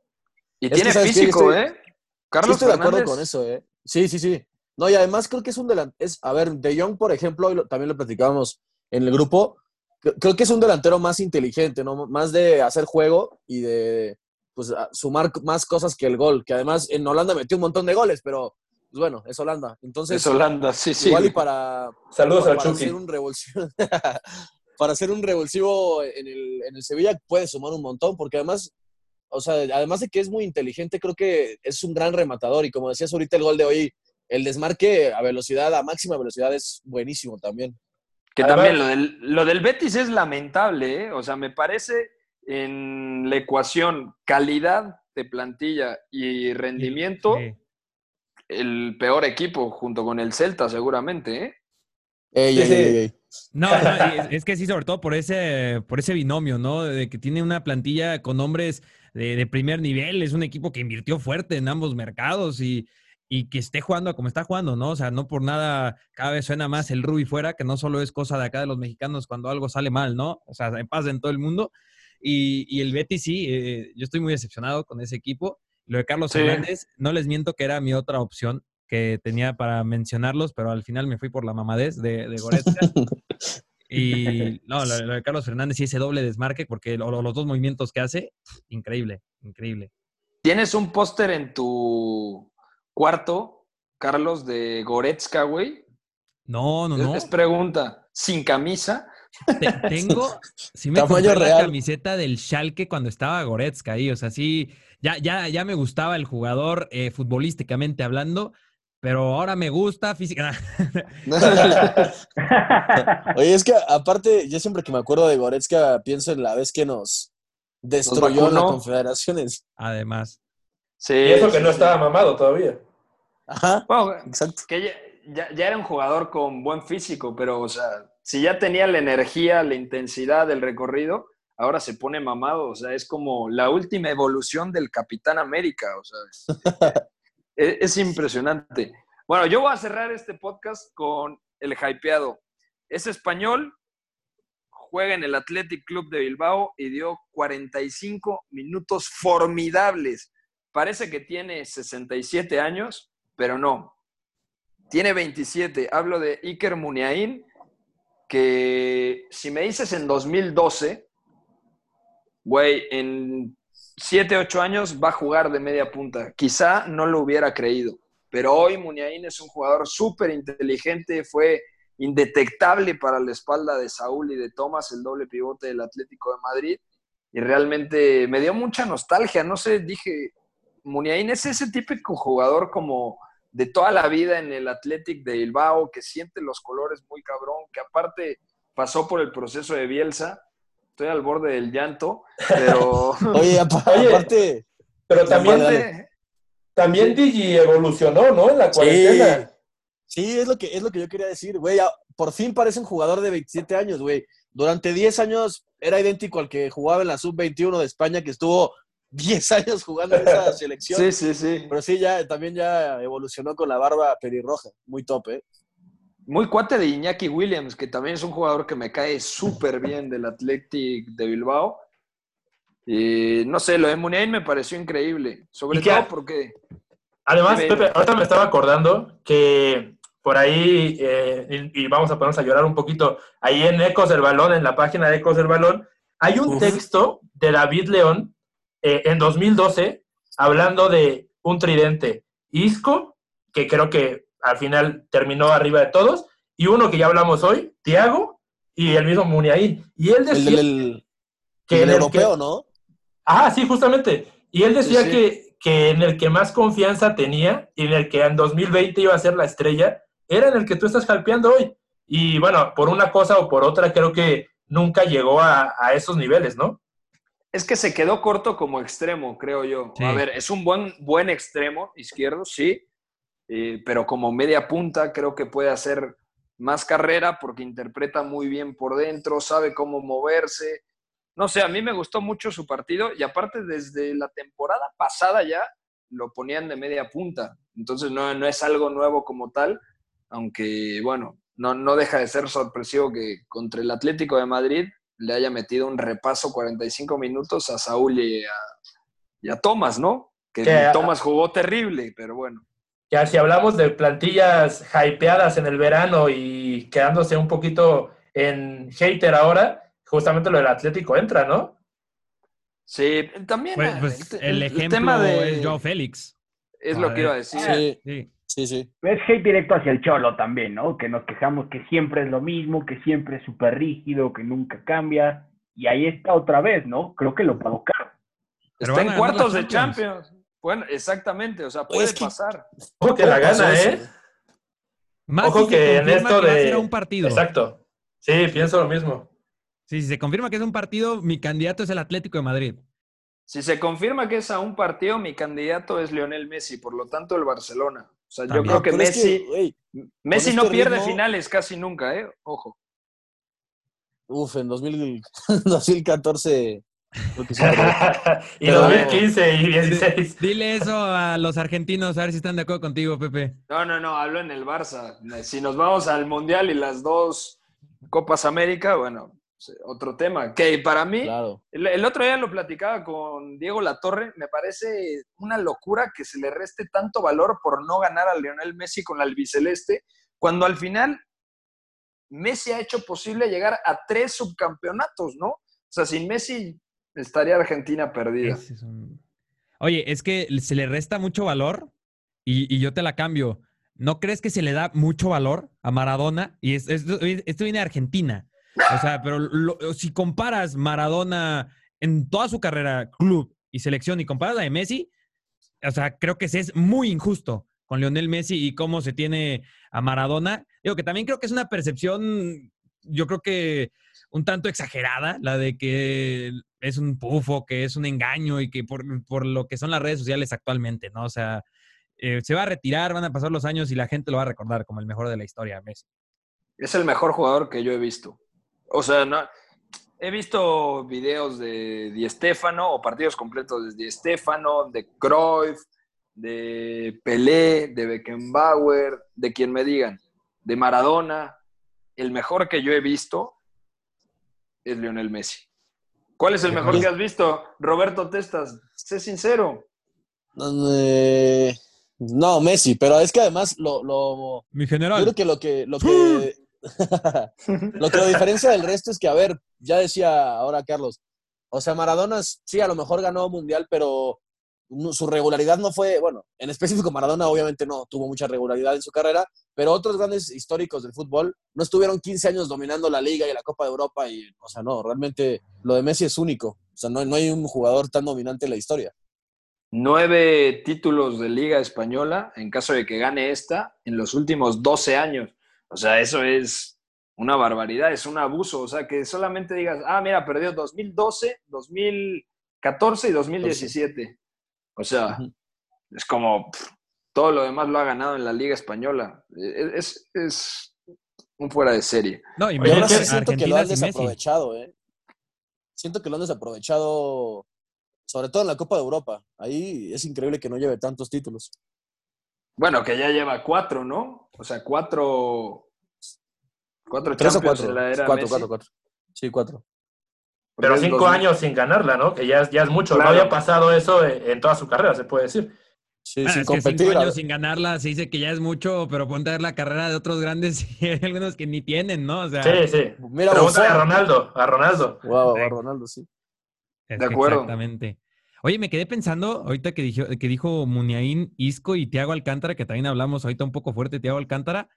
y es tiene físico, Estoy- ¿eh? Sí, Carlos estoy de acuerdo con eso, ¿eh? Sí, sí, sí. No, y además creo que es un delantero. Es, a ver, De Jong, por ejemplo, hoy lo- también lo platicábamos en el grupo. cre- Creo que es un delantero más inteligente, ¿no? Más de hacer juego y de pues, sumar más cosas que el gol. Que además en Holanda metió un montón de goles, pero pues bueno, es Holanda. Entonces, Es Holanda, sí, sí. igual y para, Saludos para, al para Chucky. hacer un revulsivo. [laughs] para hacer un revulsivo en el, en el Sevilla puede sumar un montón, porque además, o sea, además de que es muy inteligente, creo que es un gran rematador. Y como decías ahorita, el gol de hoy, el desmarque a velocidad, a máxima velocidad, es buenísimo también. Que Además- también lo del, lo del Betis es lamentable, ¿eh? O sea, me parece en la ecuación calidad de plantilla y rendimiento Sí. el peor equipo junto con el Celta seguramente, ¿eh? Ey, Sí, ey, sí. ey, ey. No, no, es, es que sí, sobre todo por ese, por ese binomio, ¿no? De que tiene una plantilla con hombres de, de primer nivel, es un equipo que invirtió fuerte en ambos mercados y, y que esté jugando como está jugando, ¿no? O sea, no por nada cada vez suena más el Rubi fuera, que no solo es cosa de acá de los mexicanos cuando algo sale mal, ¿no? O sea, pasa en todo el mundo. Y, y el Betis sí, eh, yo estoy muy decepcionado con ese equipo. Lo de Carlos Sí. Hernández, no les miento que era mi otra opción que tenía para mencionarlos, pero al final me fui por la mamadez de, de Goretzka. [laughs] Y no, lo, lo de Carlos Fernández y ese doble desmarque, porque lo- lo- los dos movimientos que hace, increíble, increíble. ¿Tienes un póster en tu cuarto, Carlos, de Goretzka, güey? No, no, Es- no. Es, pregunta. ¿Sin camisa? Te- tengo, [laughs] sí me Tamaño compré la real. camiseta del Schalke cuando estaba Goretzka ahí, o sea, sí, ya, ya, ya me gustaba el jugador eh, futbolísticamente hablando, pero ahora me gusta física. [laughs] [laughs] Oye, es que aparte, yo siempre que me acuerdo de Goretzka, pienso en la vez que nos destruyó las confederaciones. Además, Sí. Y eso que sí, no sí. estaba mamado todavía. Ajá, Bueno, exacto. que ya, ya- ya era un jugador con buen físico, pero, o sea, si ya tenía la energía, la intensidad del recorrido, ahora se pone mamado. O sea, es como la última evolución del Capitán América. O sea, [laughs] es, es impresionante. Bueno, yo voy a cerrar este podcast con el hypeado. Es español, juega en el Athletic Club de Bilbao y dio 45 minutos formidables. Parece que tiene 67 años, pero no. Tiene 27. Hablo de Iker Muniain, que si me dices en 2012, güey, en 7, 8 años va a jugar de media punta. Quizá no lo hubiera creído, pero hoy Muniain es un jugador súper inteligente, fue indetectable para la espalda de Saúl y de Tomás, el doble pivote del Atlético de Madrid, y realmente me dio mucha nostalgia, no sé, dije, Muniain es ese típico jugador como de toda la vida en el Athletic de Bilbao, que siente los colores muy cabrón, que aparte pasó por el proceso de Bielsa. Estoy al borde del llanto, pero [laughs] Oye, apa- [laughs] Oye, aparte, Pero también, aparte, también Digi evolucionó, ¿no? En la cuarentena. sí, es lo que, es lo que yo quería decir, güey. Por fin parece un jugador de 27 años, güey. Durante 10 años era idéntico al que jugaba en la sub-21 de España, que estuvo 10 años jugando en esa [laughs] selección. sí, sí, sí. Pero sí, ya también ya evolucionó con la barba pelirroja. Muy top, ¿eh? Muy cuate de Iñaki Williams, que también es un jugador que me cae súper bien del Athletic de Bilbao. Y no sé, lo de Muniain me pareció increíble, sobre ¿Y qué todo porque Además, Pepe, ahorita me estaba acordando que por ahí, eh, y, y vamos a ponernos a llorar un poquito, ahí en Ecos del Balón, en la página de Ecos del Balón, hay un Uf. texto de David León eh, en 2012 hablando de un tridente Isco, que creo que al final terminó arriba de todos, y uno que ya hablamos hoy, Thiago, y el mismo Muniain. Y él El decía que el en el europeo, que- ¿no? Ah, sí, justamente. Y él decía Sí, sí. Que, que en el que más confianza tenía y en el que en 2020 iba a ser la estrella, era en el que tú estás hypeando hoy. Y bueno, por una cosa o por otra, creo que nunca llegó a, a esos niveles, ¿no? Es que se quedó corto como extremo, creo yo. Sí. A ver, es un buen, buen extremo izquierdo, sí, eh, pero como media punta creo que puede hacer más carrera porque interpreta muy bien por dentro, sabe cómo moverse. No sé, a mí me gustó mucho su partido y aparte desde la temporada pasada ya lo ponían de media punta. Entonces no, no es algo nuevo como tal, aunque bueno, no, no deja de ser sorpresivo que contra el Atlético de Madrid le haya metido un repaso 45 minutos a Saúl y a, y a Thomas, ¿no? Que Que- Thomas jugó terrible, pero bueno. Ya si hablamos de plantillas hypeadas en el verano y quedándose un poquito en hater ahora, justamente lo del Atlético entra, ¿no? Sí, también Pues, pues, el, el, el ejemplo tema de... es Joao Félix. es lo que iba a decir. Sí, Sí. Sí, sí. Es hate directo hacia el cholo también, ¿no? Que nos quejamos que siempre es lo mismo, que siempre es súper rígido, que nunca cambia. Y ahí está otra vez, ¿no? Creo que lo pagó caro. Pero Está en cuartos de Champions. Bueno, exactamente, o sea, puede es que- pasar. Ojo que la ¿Cómo pasó gana? ¿eh? Más Ojo que en esto que de... un partido. Exacto. Sí, pienso lo mismo. Sí, si se confirma que es un partido, mi candidato es el Atlético de Madrid. Si se confirma que es a un partido, mi candidato es Lionel Messi, por lo tanto el Barcelona. O sea, yo creo que Pero es Messi, Messi no este pierde ritmo- finales casi nunca, ¿eh? Ojo. uf, en 2000 2014 [laughs] creo que sí. [laughs] y Pero- 2015 y 16. Dile eso a los argentinos, a ver si están de acuerdo contigo, Pepe. No, no, no, hablo en el Barça. Si nos vamos al Mundial y las dos Copas América, bueno, otro tema. Que para mí, Claro. el, el otro día lo platicaba con Diego Latorre, me parece una locura que se le reste tanto valor por no ganar a Lionel Messi con la albiceleste, cuando al final Messi ha hecho posible llegar a tres subcampeonatos, ¿no? O sea, sin Messi estaría Argentina perdida. Ese es un- Oye, es que se le resta mucho valor y, y yo te la cambio. ¿No crees que se le da mucho valor a Maradona? Y es- esto, esto viene de Argentina. O sea, pero si comparas Maradona en toda su carrera, club y selección, y comparas la de Messi, o sea, creo que es muy injusto con Lionel Messi y cómo se tiene a Maradona. Digo que también creo que es una percepción, yo creo que un tanto exagerada, la de que es un pufo, que es un engaño y que por, por lo que son las redes sociales actualmente, ¿no? O sea, eh, se va a retirar, van a pasar los años y la gente lo va a recordar como el mejor de la historia, Messi. Es el mejor jugador que yo he visto. O sea, no, he visto videos de Di Stéfano o partidos completos de Di Stéfano, de Cruyff, de Pelé, de Beckenbauer, de quien me digan, de Maradona. El mejor que yo he visto es Lionel Messi. ¿Cuál es el mejor que has visto? Roberto Testas, sé sincero. Eh, no, Messi, pero es que además lo, lo, Mi Yo general. creo que lo que lo que [laughs] lo que lo diferencia del resto es que, a ver, ya decía ahora Carlos, o sea, Maradona sí, a lo mejor ganó mundial, pero no- su regularidad no fue, bueno, en específico Maradona obviamente no tuvo mucha regularidad en su carrera, pero otros grandes históricos del fútbol no estuvieron 15 años dominando la liga y la Copa de Europa y, o sea, no, realmente lo de Messi es único, o sea, no, no hay un jugador tan dominante en la historia. Nueve títulos de Liga Española en caso de que gane esta en los últimos 12 años. O sea, eso es una barbaridad, es un abuso. O sea, que solamente digas, ah, mira, perdió 2012, 2014 y 2017. O sea, es como pff, todo lo demás lo ha ganado en la Liga Española. E, Es, es un fuera de serie. No, y Y me ahora sí parece siento que lo han desaprovechado, ¿eh? Siento que lo han desaprovechado, sobre todo en la Copa de Europa. Ahí es increíble que no lleve tantos títulos. Bueno, que ya lleva cuatro, ¿no? O sea, cuatro, cuatro ¿Tres o cuatro? en la era cuatro, Messi. cuatro, cuatro. Sí, cuatro. Pero Porque cinco 2000. años sin ganarla, ¿no? Que ya, es- ya es mucho. Claro. No había pasado eso en, en toda su carrera, se puede decir. Sí, Bueno, sin es que competir. cinco años sin ganarla se dice que ya es mucho, pero ponte a ver la carrera de otros grandes [laughs] y hay algunos que ni tienen, ¿no? O sea, Sí, sí. Mira, Pregúntale a. Ronaldo, a Ronaldo. Wow, a. Ronaldo, sí. es de acuerdo. Exactamente. Oye, me quedé pensando, ahorita que dijo, que dijo Muniain, Isco y Tiago Alcántara, que también hablamos ahorita un poco fuerte, Tiago Alcántara,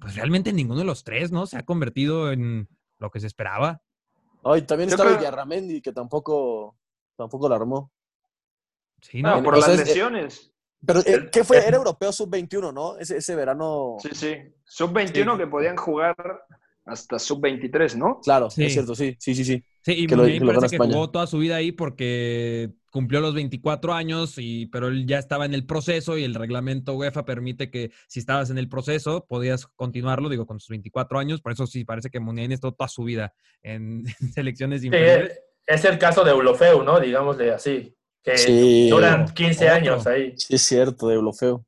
pues realmente ninguno de los tres, ¿no? Se ha convertido en lo que se esperaba. Ay, también Yo estaba creo- Villarramendi, que tampoco, tampoco la armó. Sí, ¿no? No, por o sea, las es- lesiones. Pero, eh, ¿qué fue? Era europeo sub-21, ¿no? Ese, ese verano. Sí, sí. Sub-21 Sí. que podían jugar hasta sub-23, ¿no? Claro, Sí. es cierto, sí, sí, sí, sí. Sí, y que lo- que parece que España. jugó toda su vida ahí porque cumplió los 24 años, y, pero él ya estaba en el proceso y el reglamento UEFA permite que si estabas en el proceso podías continuarlo, digo, con sus 24 años. Por eso sí, parece que Muniain estuvo toda su vida en, [laughs] en selecciones Sí, inferiores. es el caso de Eulofeu, ¿no? Digámosle así. Que Sí. duran 15 Otro. años ahí. Sí, es cierto, de Eulofeo.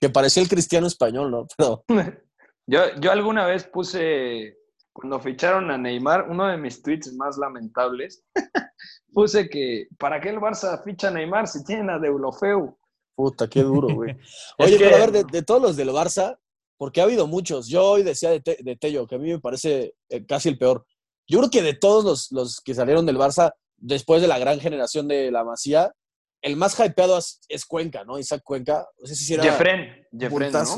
Que parecía el cristiano español, ¿no? [laughs] Pero [laughs] Yo, yo alguna vez puse, cuando ficharon a Neymar, uno de mis tweets más lamentables, [laughs] puse que, ¿para qué el Barça ficha a Neymar si tienen a Deulofeu? Puta, qué duro, güey. [laughs] Oye, que- pero a ver, de, de todos los del Barça, porque ha habido muchos. Yo hoy decía de, Te- de Tello, que a mí me parece eh, casi el peor. Yo creo que de todos los, los que salieron del Barça, después de la gran generación de la Masía, el más hypeado es, es Cuenca, ¿no? Isaac Cuenca. No sé si era... Jefren, Jefren, puntazo.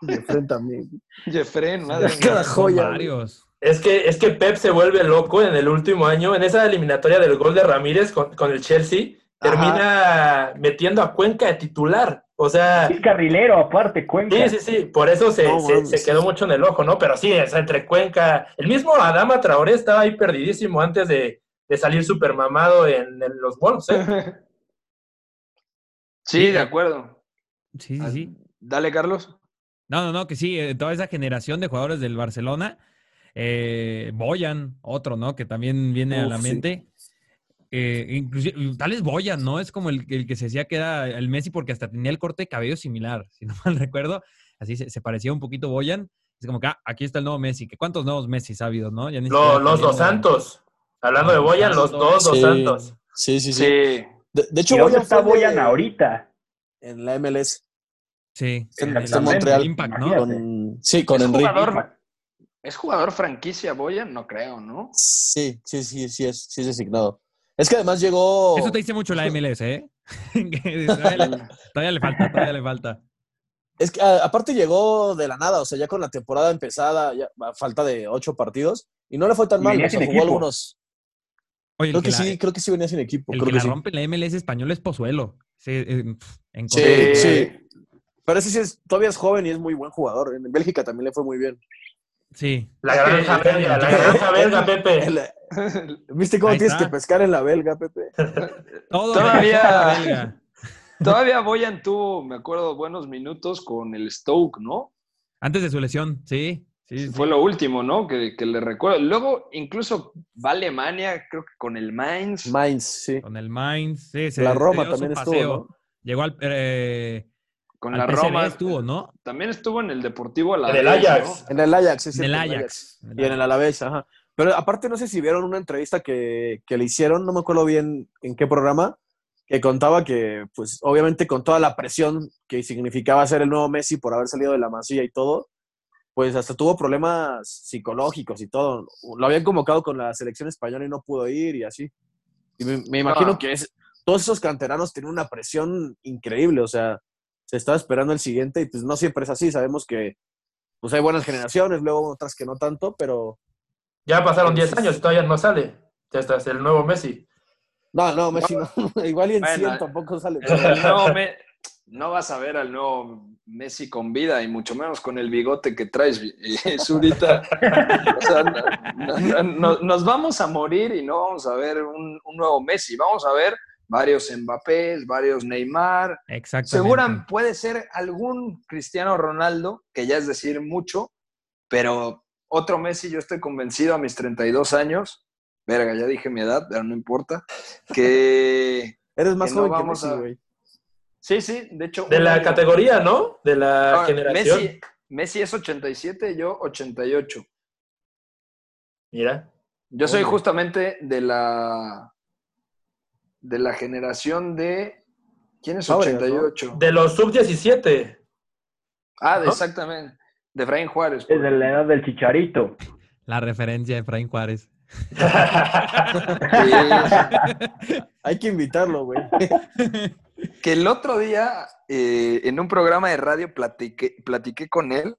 ¿no? Jefren también. [laughs] Jefren, madre mía. Cada Son joya. varios. Es que, es que Pep se vuelve loco en el último año, en esa eliminatoria del gol de Ramírez con, con el Chelsea, termina metiendo a Cuenca de titular. O sea, Es carrilero, aparte, Cuenca. sí, sí, sí, por eso se, No, se- mames. se quedó mucho en el ojo, ¿no? Pero sí, sea, entre Cuenca, el mismo Adama Traoré estaba ahí perdidísimo antes de, de salir super mamado en, en los Wolves, ¿eh? [laughs] Sí, de acuerdo. Sí, sí, sí. Dale, Carlos. No, no, no, que sí, eh, toda esa generación de jugadores del Barcelona. Eh, Boyan, otro, ¿no? Que también viene a la sí. mente. Eh, inclusive, tal es Boyan, ¿no? Es como el, el que se decía que era el Messi porque hasta tenía el corte de cabello similar, [laughs] si no mal recuerdo. Así se, se parecía un poquito Boyan. Es como que, ah, aquí está el nuevo Messi. ¿Que ¿Cuántos nuevos Messi ha habido, no? Ya ni Lo- siquiera los dos Santos. Hablando de Boyan, los Santos. dos dos Sí. Santos. Sí, sí, sí. Sí. De, de hecho, ¿Y dónde Boyan está de- Boyan ahorita? En la MLS. Sí, Está en- en Montreal. Impact, ¿no? Con, sí, con ¿Es Enrique. jugador, ¿Es jugador franquicia Boyan? No creo, ¿no? Sí, sí, sí, sí es, sí es designado. Es que además llegó. Eso te dice mucho la MLS, ¿eh? [laughs] [laughs] Todavía, le, todavía le falta, todavía le falta. Es que a- aparte llegó de la nada, o sea, ya con la temporada empezada, ya, a falta de ocho partidos, y no le fue tan mal. o sea, jugó equipo. algunos. Oye, Creo que, la- sí, creo que sí venía sin equipo. El creo que que la sí. rompe en la MLS español es Pozuelo. Sí, eh, pf, en Sí, sí. Pero ese sí es, todavía es joven y es muy buen jugador. En Bélgica también le fue muy bien. Sí. La granja belga, la granja belga, Pepe. El- ¿Viste cómo Ahí tienes está. que pescar en la belga, Pepe? [laughs] Todo Todavía- belga. [laughs] Todavía Boyan tuvo, me acuerdo, buenos minutos con el Stoke, ¿no? Antes de su lesión, sí. sí, sí. Fue lo último, ¿no? Que, que le recuerdo. Luego, incluso va a Alemania, creo que con el Mainz. Mainz, sí. Con el Mainz. Sí, se- La Roma también estuvo. ¿no? Llegó al, eh, con al la Roma. estuvo, ¿no? También estuvo en el Deportivo En el Ajax. En el Ajax, es En el Ajax. Y en el Alavés, ajá. Pero aparte, no sé si vieron una entrevista que, que le hicieron, no me acuerdo bien en qué programa, que contaba que, pues, obviamente con toda la presión que significaba ser el nuevo Messi por haber salido de la Masía y todo, pues hasta tuvo problemas psicológicos y todo. Lo habían convocado con la selección española y no pudo ir y así. Y me, me imagino Ah. que es, todos esos canteranos tienen una presión increíble, o sea, se estaba esperando el siguiente y pues no siempre es así. Sabemos que pues hay buenas generaciones, luego otras que no tanto, pero Ya pasaron 10 años y todavía no sale. Ya está, es el nuevo Messi. No, no, Messi no. [laughs] Igual y en Bueno, 100 tampoco sale. Nuevo Me- no vas a ver al nuevo Messi con vida y mucho menos con el bigote que traes, eh, [laughs] Zurita. O sea, no- no- no- nos vamos a morir y no vamos a ver un, un nuevo Messi. Vamos a ver varios Mbappés, varios Neymar. Exactamente. Seguramente puede ser algún Cristiano Ronaldo, que ya es decir mucho, pero otro Messi, yo estoy convencido a mis 32 años, verga, ya dije mi edad, pero no importa, que [laughs] Eres más que no joven que Messi, a- güey. sí, sí, de hecho... De la año- categoría, ¿no? De la Ah, generación. Messi, Messi es 87, yo 88. Mira. Yo soy justamente de la de la generación de ¿quién es Fábregas, ¿no? 88? De los sub-17. Ah, de- ¿no? exactamente. De Efraín Juárez. por Es de la edad del chicharito. La referencia de Efraín Juárez. [laughs] Hay que invitarlo, güey. Que el otro día, eh, en un programa de radio, platiqué, platiqué con él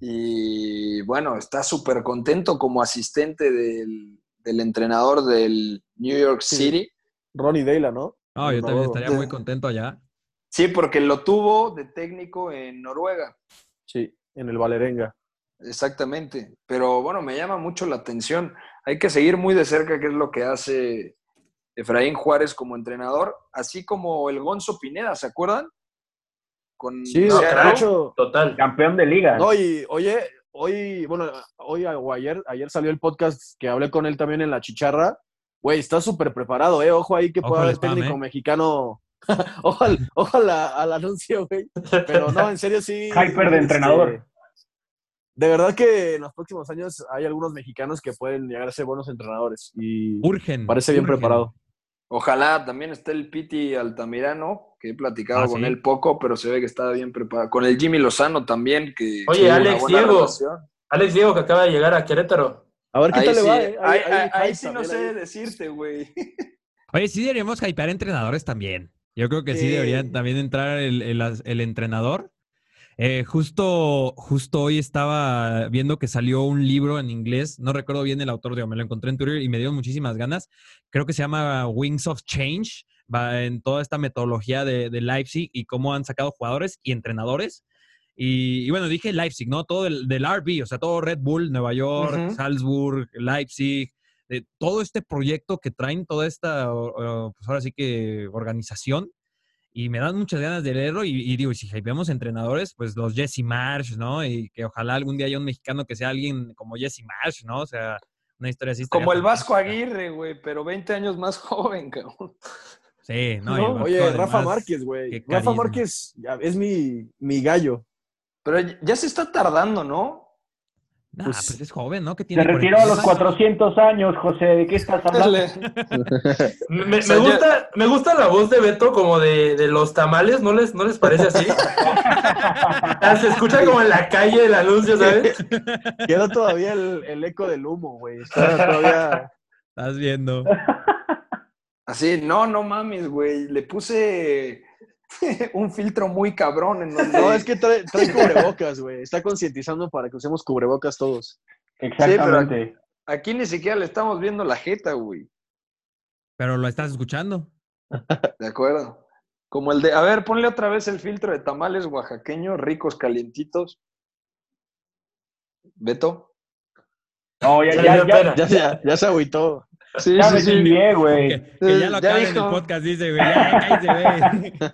y bueno, está súper contento como asistente del, del entrenador del New York Sí. Ronnie Dela, ¿no? No, yo también estaría muy contento allá. Sí, porque lo tuvo de técnico en Noruega. Sí, en el Valerenga. Exactamente. Pero bueno, me llama mucho la atención. Hay que seguir muy de cerca qué es lo que hace Efraín Juárez como entrenador, así como el Gonzo Pineda, ¿se acuerdan? Con Sí, No, de crack. hecho, Total. Campeón de liga. No, y oye, hoy, bueno, hoy o ayer, ayer salió el podcast que hablé con él también en la chicharra. Güey, está súper preparado, ¿eh? Ojo ahí que pueda haber spam, técnico ¿eh? mexicano. [laughs] ojo, al, ojo a la- al anuncio, güey. Pero no, en serio sí. Hyper de este, entrenador. De verdad que en los próximos años hay algunos mexicanos que pueden llegar a ser buenos entrenadores. Y Urgen. parece bien urgen. preparado. Ojalá también esté el Piti Altamirano, que he platicado Ah, con sí. él poco, pero se ve que está bien preparado. Con el Jimmy Lozano también, que Oye, Alex Diego. relación. Alex Diego, que acaba de llegar a Querétaro. A ver qué Ahí tal sí, le va, ¿eh? ahí, sí no sé ahí. decirte, güey. [laughs] Oye, sí deberíamos hypear entrenadores también. Yo creo que sí, Sí. debería también entrar el, el- el entrenador. Eh, justo, justo hoy estaba viendo que salió un libro en inglés, no recuerdo bien el autor, digo, me lo encontré en Twitter y me dio muchísimas ganas. Creo que se llama Wings of Change, va en toda esta metodología de, de Leipzig y cómo han sacado jugadores y entrenadores. Y, y bueno, dije Leipzig, ¿no? Todo del, del RB, o sea, todo Red Bull, Nueva York, Ujú. Salzburg, Leipzig, de todo este proyecto que traen, toda esta, pues ahora sí que organización, y me dan muchas ganas de leerlo, y, y digo, y si hypeamos entrenadores, pues los Jesse Marsh, ¿no? Y que ojalá algún día haya un mexicano que sea alguien como Jesse Marsh, ¿no? O sea, una historia así. Como el Vasco. Aguirre, güey, pero 20 años más [laughs] joven, cabrón. Sí, no, No, el Vasco, Oye, Rafa Márquez, güey. Rafa. Márquez es mi, mi gallo. Pero ya se está tardando, ¿no? Nah, pues, pues, es joven, ¿no? Que Se tiene retiró a 42 los años. 400 años, José. ¿De qué estás hablando? [laughs] Me, me- O sea, me ya- gusta, me gusta la voz de Beto como de, de los tamales, ¿no les, ¿no les parece así? [laughs] Ah, Se escucha como en la calle el anuncio, ¿sabes? [laughs] Queda todavía el, el eco del humo, güey. Está todavía. Estás viendo. Así, no, no mames, güey. Le puse [laughs] un filtro muy cabrón en donde... No, es que trae, [laughs] trae cubrebocas, güey. Está concientizando para que usemos cubrebocas todos. Exactamente. Aquí ni siquiera le estamos viendo la jeta, güey. Pero lo estás escuchando. De acuerdo. Como el de... A ver, ponle otra vez el filtro de tamales oaxaqueños, ricos, calientitos. ¿Beto? No, ya. Ya, ya, ya se agüitó. Sí, ya me chingué, güey. Que, que ya lo Ya acaben en dijo. el podcast, dice, güey. Ya, cállate, güey. [laughs]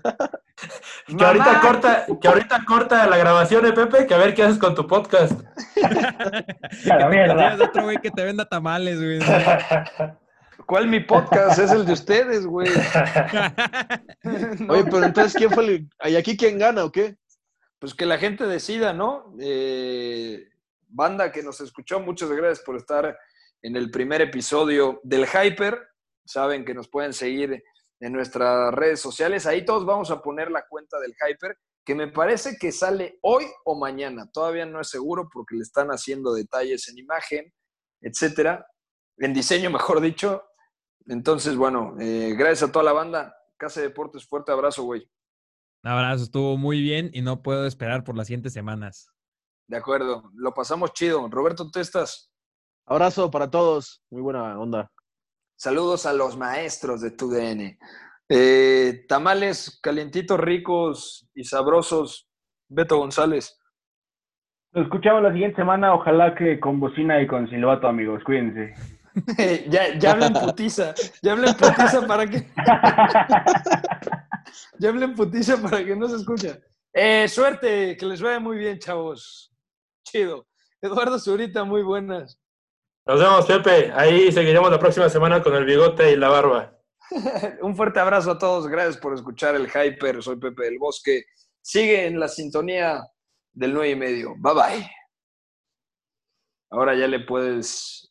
Que ahorita corta, que ahorita corta la grabación de Pepe, que a ver qué haces con tu podcast. [laughs] La mierda. Otro güey que te venda tamales, güey. ¿Cuál mi podcast? Es el de ustedes, güey. [laughs] Oye, pero entonces, ¿quién fue el. ¿Y aquí quién gana o qué? Pues que la gente decida, ¿no? Eh, banda que nos escuchó, muchas gracias por estar en el primer episodio del Hyper. Saben que nos pueden seguir en nuestras redes sociales. Ahí todos vamos a poner la cuenta del Hyper, que me parece que sale hoy o mañana. Todavía no es seguro porque le están haciendo detalles en imagen, etcétera. En diseño, mejor dicho. Entonces, bueno, eh, gracias a toda la banda. Casa de Deportes, fuerte abrazo, güey. Un abrazo, estuvo muy bien y no puedo esperar por las siguientes semanas. De acuerdo, lo pasamos chido. Roberto Testas, Abrazo para todos. Muy buena onda. saludos a los maestros de TUDN. Eh, tamales calientitos, ricos y sabrosos. Beto González. Nos escuchamos la siguiente semana. Ojalá que con bocina y con silbato, amigos. Cuídense. [laughs] ya, ya hablen putiza. Ya hablen putiza para que. [laughs] ya hablen putiza para que no se escuche. Eh, suerte, que les vaya muy bien, chavos. Chido. Eduardo Zurita, muy buenas. Nos vemos, Pepe. Ahí seguiremos la próxima semana con el bigote y la barba. [laughs] Un fuerte abrazo a todos. Gracias por escuchar el Hyper. Soy Pepe del Bosque. Sigue en la sintonía del 9 y medio. Bye bye. Ahora ya le puedes